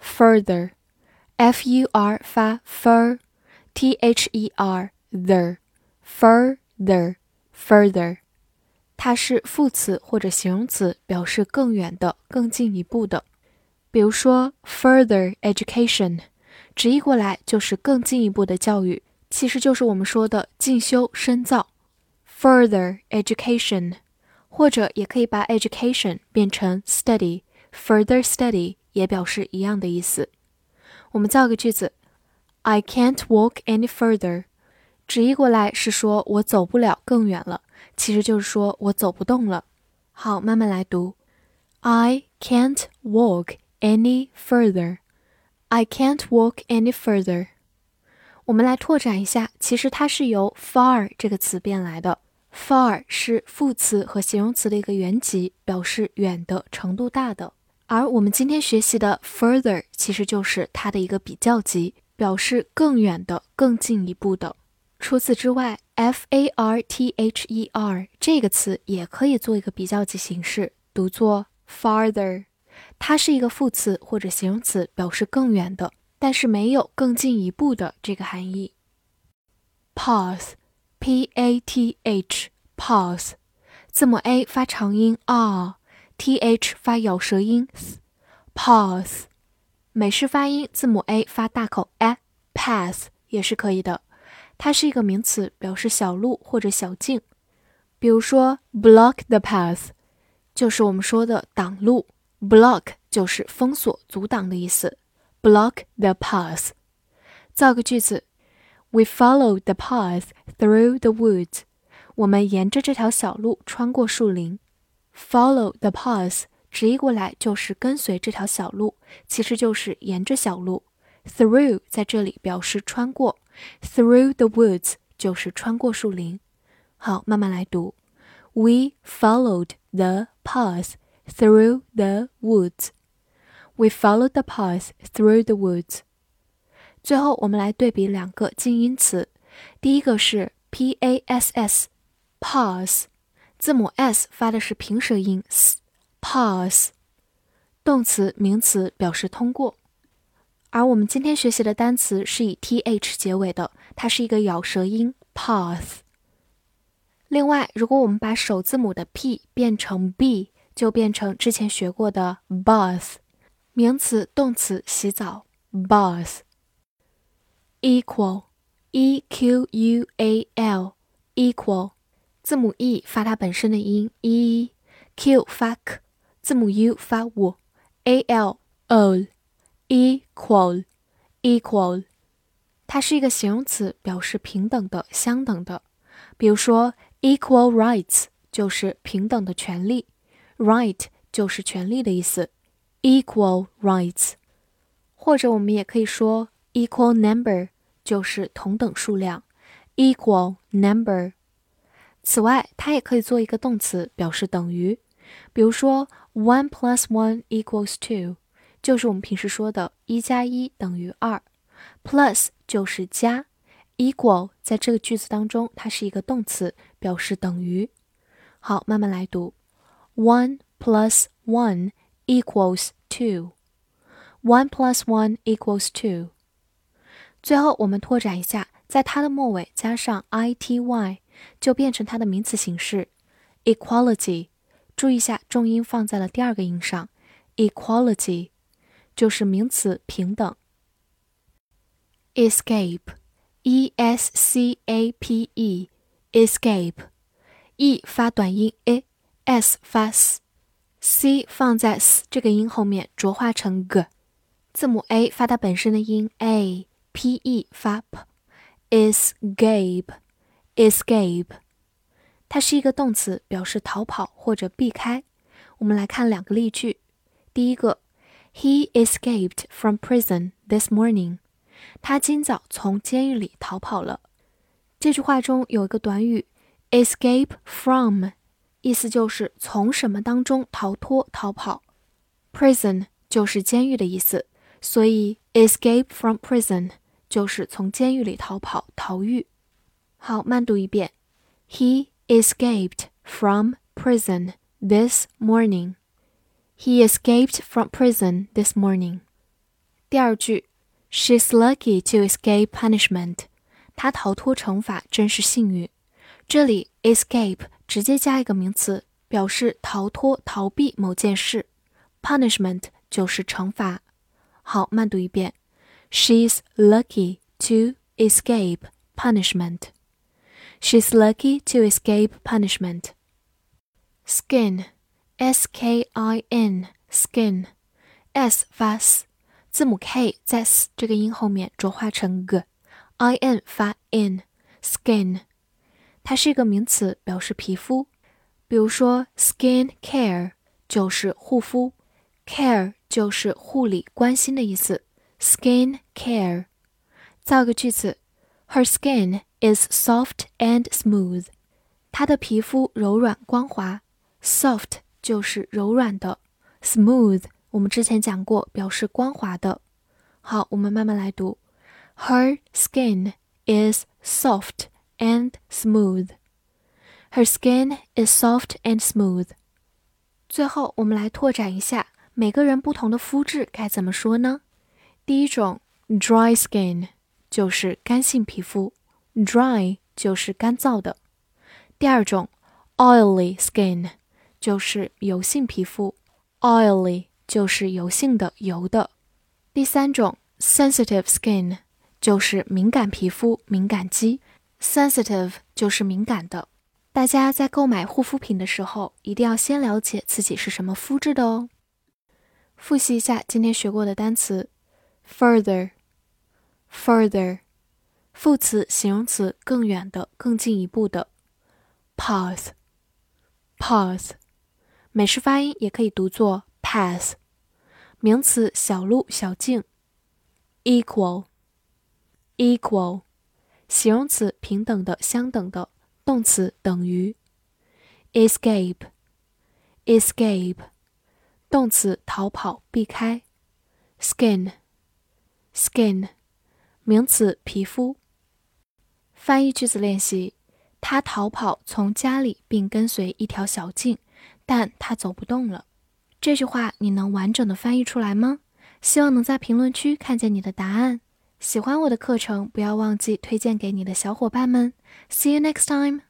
further, f u r 发 fur，t h e r the further further，它是副词或者形容词，表示更远的、更进一步的。比如说 further education，直译过来就是更进一步的教育，其实就是我们说的进修深造。further education，或者也可以把 education 变成 study，further study。 也表示一样的意思。我们造个句子：I can't walk any further。直译过来是说我走不了更远了，其实就是说我走不动了。好，慢慢来读：I can't walk any further。I can't walk any further。我们来拓展一下，其实它是由 far 这个词变来的。far 是副词和形容词的一个原级，表示远的、程度大的。而我们今天学习的 further 其实就是它的一个比较级，表示更远的、更进一步的。除此之外，f a r t h e r 这个词也可以做一个比较级形式，读作 farther。它是一个副词或者形容词，表示更远的，但是没有更进一步的这个含义。path，p a t h，path，字母 a 发长音 r。T h 发咬舌音，path，美式发音字母 a 发大口 a，path 也是可以的。它是一个名词，表示小路或者小径。比如说 block the path，就是我们说的挡路，block 就是封锁、阻挡的意思。block the path。造个句子：We follow the path through the woods。我们沿着这条小路穿过树林。Follow the path，直译过来就是跟随这条小路，其实就是沿着小路。Through 在这里表示穿过，Through the woods 就是穿过树林。好，慢慢来读。We followed the path through the woods. We followed the path through the woods. 最后，我们来对比两个近音词。第一个是 p a s s，pass。字母 s 发的是平舌音 s，pass 动词、名词表示通过。而我们今天学习的单词是以 th 结尾的，它是一个咬舌音，path。另外，如果我们把首字母的 p 变成 b，就变成之前学过的 bath，名词、动词洗澡，bath。equal，e q u a l，equal。字母 e 发它本身的音 e，q 发 k，字母 u 发 w，a l all，equal equal，它是一个形容词，表示平等的、相等的。比如说 equal rights 就是平等的权利，right 就是权利的意思，equal rights。或者我们也可以说 equal number 就是同等数量，equal number。此外，它也可以做一个动词，表示等于。比如说，one plus one equals two，就是我们平时说的“一加一等于二”。plus 就是加，equal 在这个句子当中，它是一个动词，表示等于。好，慢慢来读：one plus one equals two。one plus one equals two。最后，我们拓展一下，在它的末尾加上 i t y。就变成它的名词形式，equality。注意一下，重音放在了第二个音上，equality 就是名词平等。escape，e s c a p e，escape，e 发短音 a，s 发 s，c 放在 s 这个音后面浊化成 g，字母 a 发它本身的音 a，p e 发 p，escape。Escape，它是一个动词，表示逃跑或者避开。我们来看两个例句。第一个，He escaped from prison this morning。他今早从监狱里逃跑了。这句话中有一个短语 escape from，意思就是从什么当中逃脱、逃跑。prison 就是监狱的意思，所以 escape from prison 就是从监狱里逃跑、逃狱。好，慢读一遍：He escaped from prison this morning. He escaped from prison this morning. 第二句，She's lucky to escape punishment. 她逃脱惩罚真是幸运。这里 escape 直接加一个名词，表示逃脱、逃避某件事。punishment 就是惩罚。好，慢读一遍：She's lucky to escape punishment. She's lucky to escape punishment. Skin S K I N skin S 发 s，字母 K 在 s 这个音后面浊化成 g，I N 发 in skin，它是一个名词，表示皮肤。比如说 skin care 就是护肤，care 就是护理、关心的意思。skin care，造个句子：Her skin is soft and smooth。她的皮肤柔软光滑，soft。就是柔软的，smooth。我们之前讲过，表示光滑的。好，我们慢慢来读。Her skin is soft and smooth. Her skin is soft and smooth. 最后，我们来拓展一下，每个人不同的肤质该怎么说呢？第一种，dry skin，就是干性皮肤，dry 就是干燥的。第二种，oily skin。就是油性皮肤，oily 就是油性的、油的。第三种，sensitive skin 就是敏感皮肤、敏感肌，sensitive 就是敏感的。大家在购买护肤品的时候，一定要先了解自己是什么肤质的哦。复习一下今天学过的单词：further，further，副词、形容词，更远的、更进一步的；path，path。美式发音也可以读作 path。名词小路、小径。equal，equal。形容词平等的、相等的。动词等于。escape，escape。动词逃跑、避开。skin，skin。名词皮肤。翻译句子练习：他逃跑从家里，并跟随一条小径。但他走不动了。这句话你能完整的翻译出来吗？希望能在评论区看见你的答案。喜欢我的课程，不要忘记推荐给你的小伙伴们。See you next time.